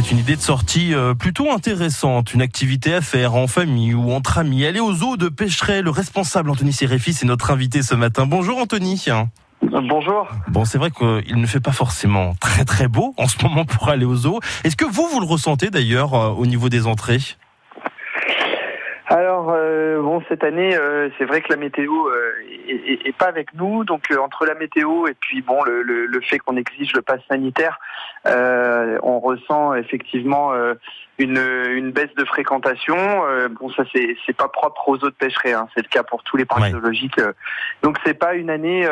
une idée de sortie euh, plutôt intéressante, une activité à faire en famille ou entre amis. Aller au zoo de Pêcheret, le responsable Anthony Séréfis est notre invité ce matin. Bonjour Anthony. Bonjour. Bon, c'est vrai qu'il ne fait pas forcément très très beau en ce moment pour aller au zoo. Est-ce que vous, vous le ressentez d'ailleurs euh, au niveau des entrées? Alors euh, bon cette année euh, c'est vrai que la météo euh, est, pas avec nous. Donc entre la météo et puis bon le, le, fait qu'on exige le pass sanitaire on ressent effectivement une, une baisse de fréquentation. Bon ça c'est c'est pas propre aux autres pêcheries hein. c'est le cas pour tous les parcs zoologiques donc c'est pas une année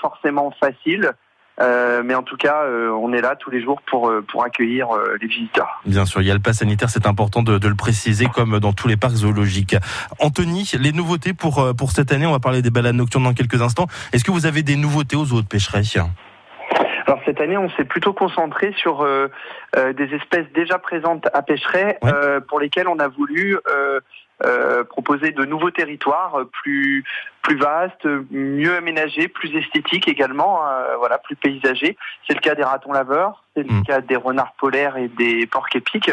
forcément facile euh, mais en tout cas, euh, on est là tous les jours pour, euh, pour accueillir les visiteurs. Bien sûr, il y a le pass sanitaire, c'est important de, de, le préciser, comme dans tous les parcs zoologiques. Anthony, les nouveautés pour, pour cette année, on va parler des balades nocturnes dans quelques instants. Est-ce que vous avez des nouveautés aux autres pêcheries alors cette année, on s'est plutôt concentré sur euh, des espèces déjà présentes à Pêcheret, euh, pour lesquelles on a voulu euh, euh, proposer de nouveaux territoires plus plus vastes, mieux aménagés, plus esthétiques également, euh, voilà, plus paysagers. C'est le cas des ratons laveurs, c'est le mm. cas des renards polaires et des porcs épiques.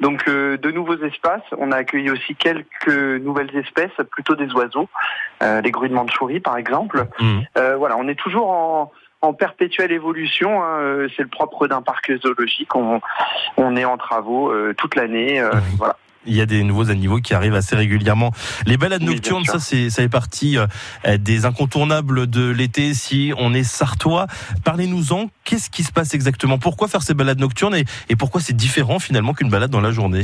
Donc euh, de nouveaux espaces. On a accueilli aussi quelques nouvelles espèces, plutôt des oiseaux, les grues de mandchourie par exemple. Mm. voilà, on est toujours en en perpétuelle évolution. Hein. C'est le propre d'un parc zoologique. On, on est en travaux toute l'année. Voilà il y a des nouveaux animaux qui arrivent assez régulièrement. Les balades nocturnes, ça c'est ça partie euh, des incontournables de l'été si on est sartois. Parlez-nous-en, qu'est-ce qui se passe exactement? Pourquoi faire ces balades nocturnes et, et pourquoi c'est différent finalement qu'une balade dans la journée?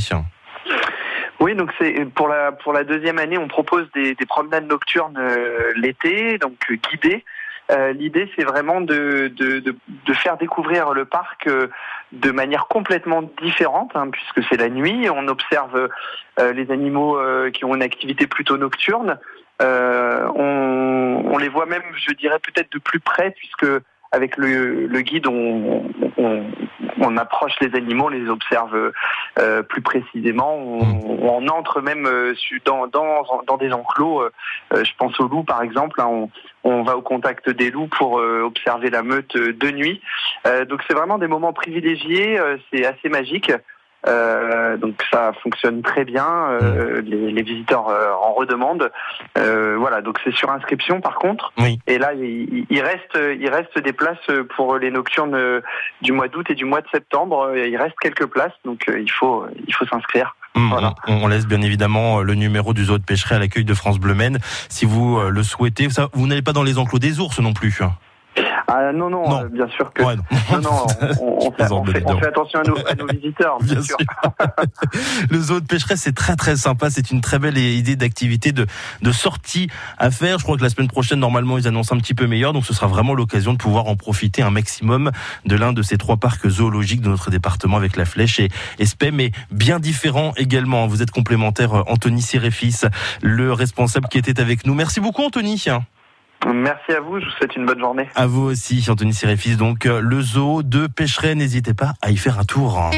Oui, donc c'est pour la pour la deuxième année, on propose des, des promenades nocturnes euh, l'été, donc euh, guidées. Euh, l'idée, c'est vraiment de, de, de, faire découvrir le parc euh, de manière complètement différente, hein, puisque c'est la nuit. On observe euh, les animaux qui ont une activité plutôt nocturne. On, les voit même, je dirais, peut-être de plus près, puisque avec le, guide, on, on, approche les animaux, on les observe euh, plus précisément. On, mm. on, entre même euh, dans, dans, dans des enclos. Euh, je pense aux loups, par exemple. Hein, on, on, va au contact des loups pour observer la meute de nuit. donc c'est vraiment des moments privilégiés. c'est assez magique. Euh, donc ça fonctionne très bien. Euh, mm. les, les, visiteurs euh, en redemandent. Euh, voilà, donc c'est sur inscription par contre. Oui. Et là, il, il, reste, il reste des places pour les nocturnes du mois d'août et du mois de septembre. Il reste quelques places, donc il faut, il faut s'inscrire. Mm, voilà. on, laisse bien évidemment le numéro du zoo de pêcherie à l'accueil de France Bleu Maine si vous le souhaitez. Ça, vous n'allez pas dans les enclos des ours non plus. Ah non, non, euh, bien sûr que. non. non, on, fait, attention à nos, à nos visiteurs, bien, sûr. le zoo de pêcheresse, c'est très très sympa. C'est une très belle idée d'activité de, de sortie à faire. Je crois que la semaine prochaine, normalement, ils annoncent un petit peu meilleur. Donc ce sera vraiment l'occasion de pouvoir en profiter un maximum de l'un de ces trois parcs zoologiques de notre département avec la Flèche et, et mais bien différent également. Vous êtes complémentaire, euh, Anthony Sirefis, le responsable qui était avec nous. Merci beaucoup, Anthony. Merci à vous, je vous souhaite une bonne journée. À vous aussi, Anthony Sirefis. Donc, euh, le zoo de Pêcheret, n'hésitez pas à y faire un tour.